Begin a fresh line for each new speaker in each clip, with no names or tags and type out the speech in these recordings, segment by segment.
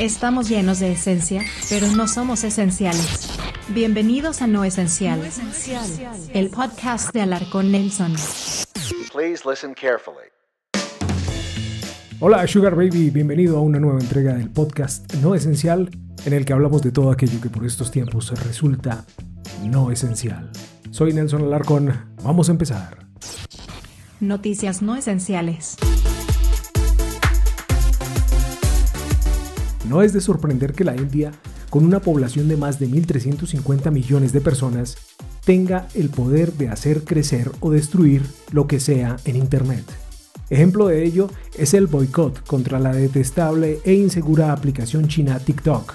Estamos llenos de esencia, pero no somos esenciales. Bienvenidos a No Esencial, el podcast de Alarcón Nelson.
Please listen carefully.
Hola Sugar Baby, bienvenido a una nueva entrega del podcast No Esencial, en el que hablamos de todo aquello que por estos tiempos resulta no esencial. Soy Nelson Alarcón, vamos a empezar.
Noticias no esenciales.
No es de sorprender que la India, con una población de más de 1.350 millones de personas, tenga el poder de hacer crecer o destruir lo que sea en Internet. Ejemplo de ello es el boicot contra la detestable e insegura aplicación china TikTok.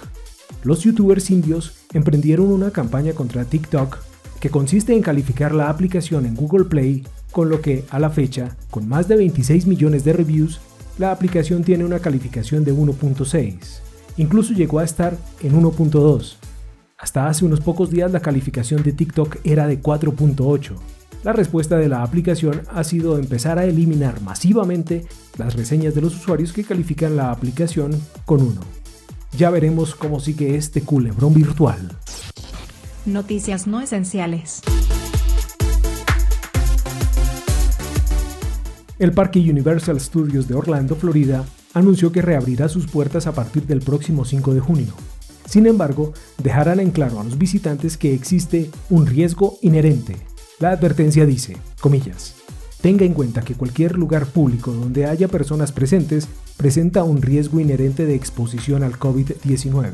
Los youtubers indios emprendieron una campaña contra TikTok que consiste en calificar la aplicación en Google Play, con lo que, a la fecha, con más de 26 millones de reviews, la aplicación tiene una calificación de 1.6. Incluso llegó a estar en 1.2. Hasta hace unos pocos días la calificación de TikTok era de 4.8. La respuesta de la aplicación ha sido empezar a eliminar masivamente las reseñas de los usuarios que califican la aplicación con 1. Ya veremos cómo sigue este culebrón virtual.
Noticias no esenciales.
El parque Universal Studios de Orlando, Florida, anunció que reabrirá sus puertas a partir del próximo 5 de junio. Sin embargo, dejarán en claro a los visitantes que existe un riesgo inherente. La advertencia dice, comillas, tenga en cuenta que cualquier lugar público donde haya personas presentes presenta un riesgo inherente de exposición al COVID-19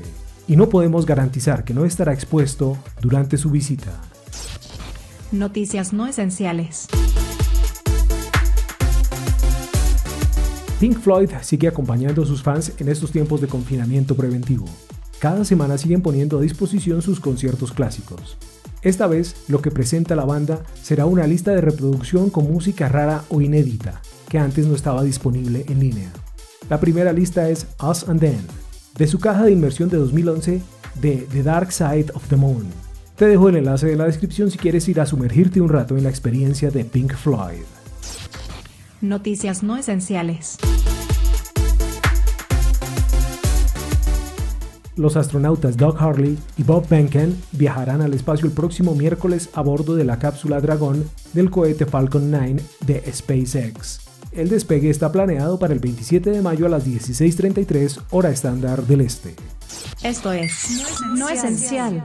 y no podemos garantizar que no estará expuesto durante su visita.
Noticias no esenciales.
Pink Floyd sigue acompañando a sus fans en estos tiempos de confinamiento preventivo. Cada semana siguen poniendo a disposición sus conciertos clásicos. Esta vez, lo que presenta la banda será una lista de reproducción con música rara o inédita, que antes no estaba disponible en línea. La primera lista es Us and Then, de su caja de inmersión de 2011 de The Dark Side of the Moon. Te dejo el enlace en la descripción si quieres ir a sumergirte un rato en la experiencia de Pink Floyd.
Noticias no esenciales.
Los astronautas Doug Harley y Bob Behnken viajarán al espacio el próximo miércoles a bordo de la cápsula Dragón del cohete Falcon 9 de SpaceX. El despegue está planeado para el 27 de mayo a las 16.33 hora estándar del este.
Esto es No Esencial.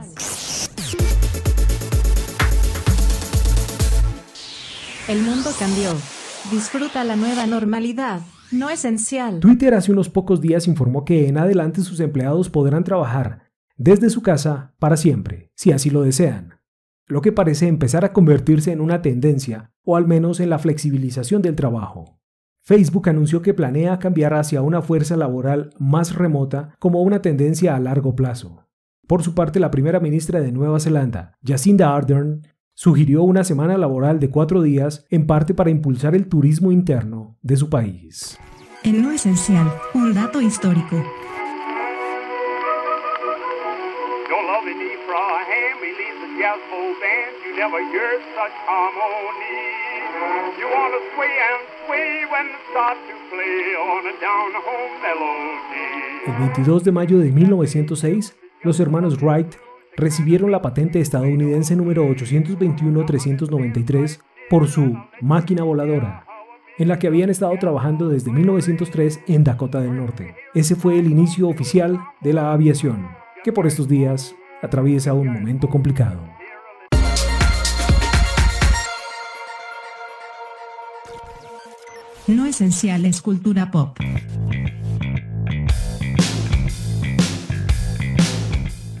El mundo cambió. Disfruta la nueva normalidad. No esencial.
Twitter hace unos pocos días informó que en adelante sus empleados podrán trabajar desde su casa para siempre, si así lo desean, lo que parece empezar a convertirse en una tendencia, o al menos en la flexibilización del trabajo. Facebook anunció que planea cambiar hacia una fuerza laboral más remota como una tendencia a largo plazo. Por su parte, la primera ministra de Nueva Zelanda, Jacinda Ardern, sugirió una semana laboral de cuatro días en parte para impulsar el turismo interno de su país.
En lo esencial, un dato histórico.
El 22 de mayo de 1906, los hermanos Wright recibieron la patente estadounidense número 821-393 por su máquina voladora, en la que habían estado trabajando desde 1903 en Dakota del Norte. Ese fue el inicio oficial de la aviación, que por estos días atraviesa un momento complicado.
No esencial es cultura pop.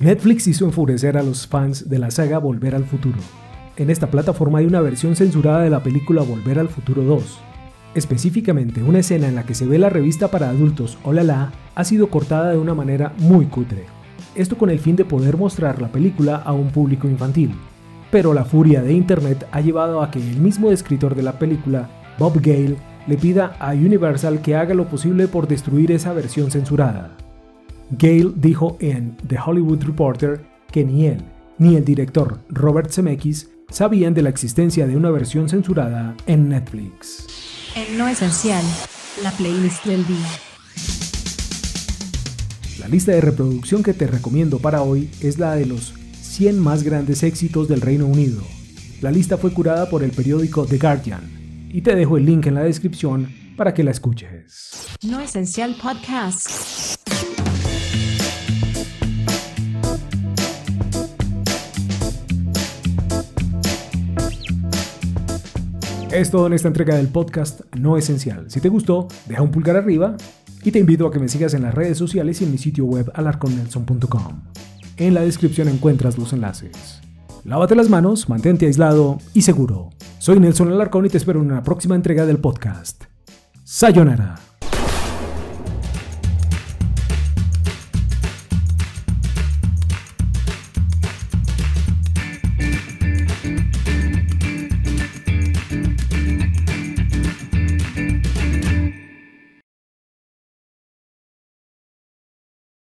Netflix hizo enfurecer a los fans de la saga Volver al Futuro. En esta plataforma hay una versión censurada de la película Volver al Futuro 2. Específicamente, una escena en la que se ve la revista para adultos Hola La ha sido cortada de una manera muy cutre. Esto con el fin de poder mostrar la película a un público infantil. Pero la furia de Internet ha llevado a que el mismo escritor de la película, Bob Gale, le pida a Universal que haga lo posible por destruir esa versión censurada. Gale dijo en The Hollywood Reporter que ni él ni el director Robert Zemeckis sabían de la existencia de una versión censurada en Netflix.
En No Esencial, la playlist del día.
La lista de reproducción que te recomiendo para hoy es la de los 100 más grandes éxitos del Reino Unido. La lista fue curada por el periódico The Guardian y te dejo el link en la descripción para que la escuches.
No Esencial Podcast.
Es todo en esta entrega del podcast No Esencial. Si te gustó, deja un pulgar arriba y te invito a que me sigas en las redes sociales y en mi sitio web alarconnelson.com. En la descripción encuentras los enlaces. Lávate las manos, mantente aislado y seguro. Soy Nelson Alarcón y te espero en una próxima entrega del podcast. Sayonara.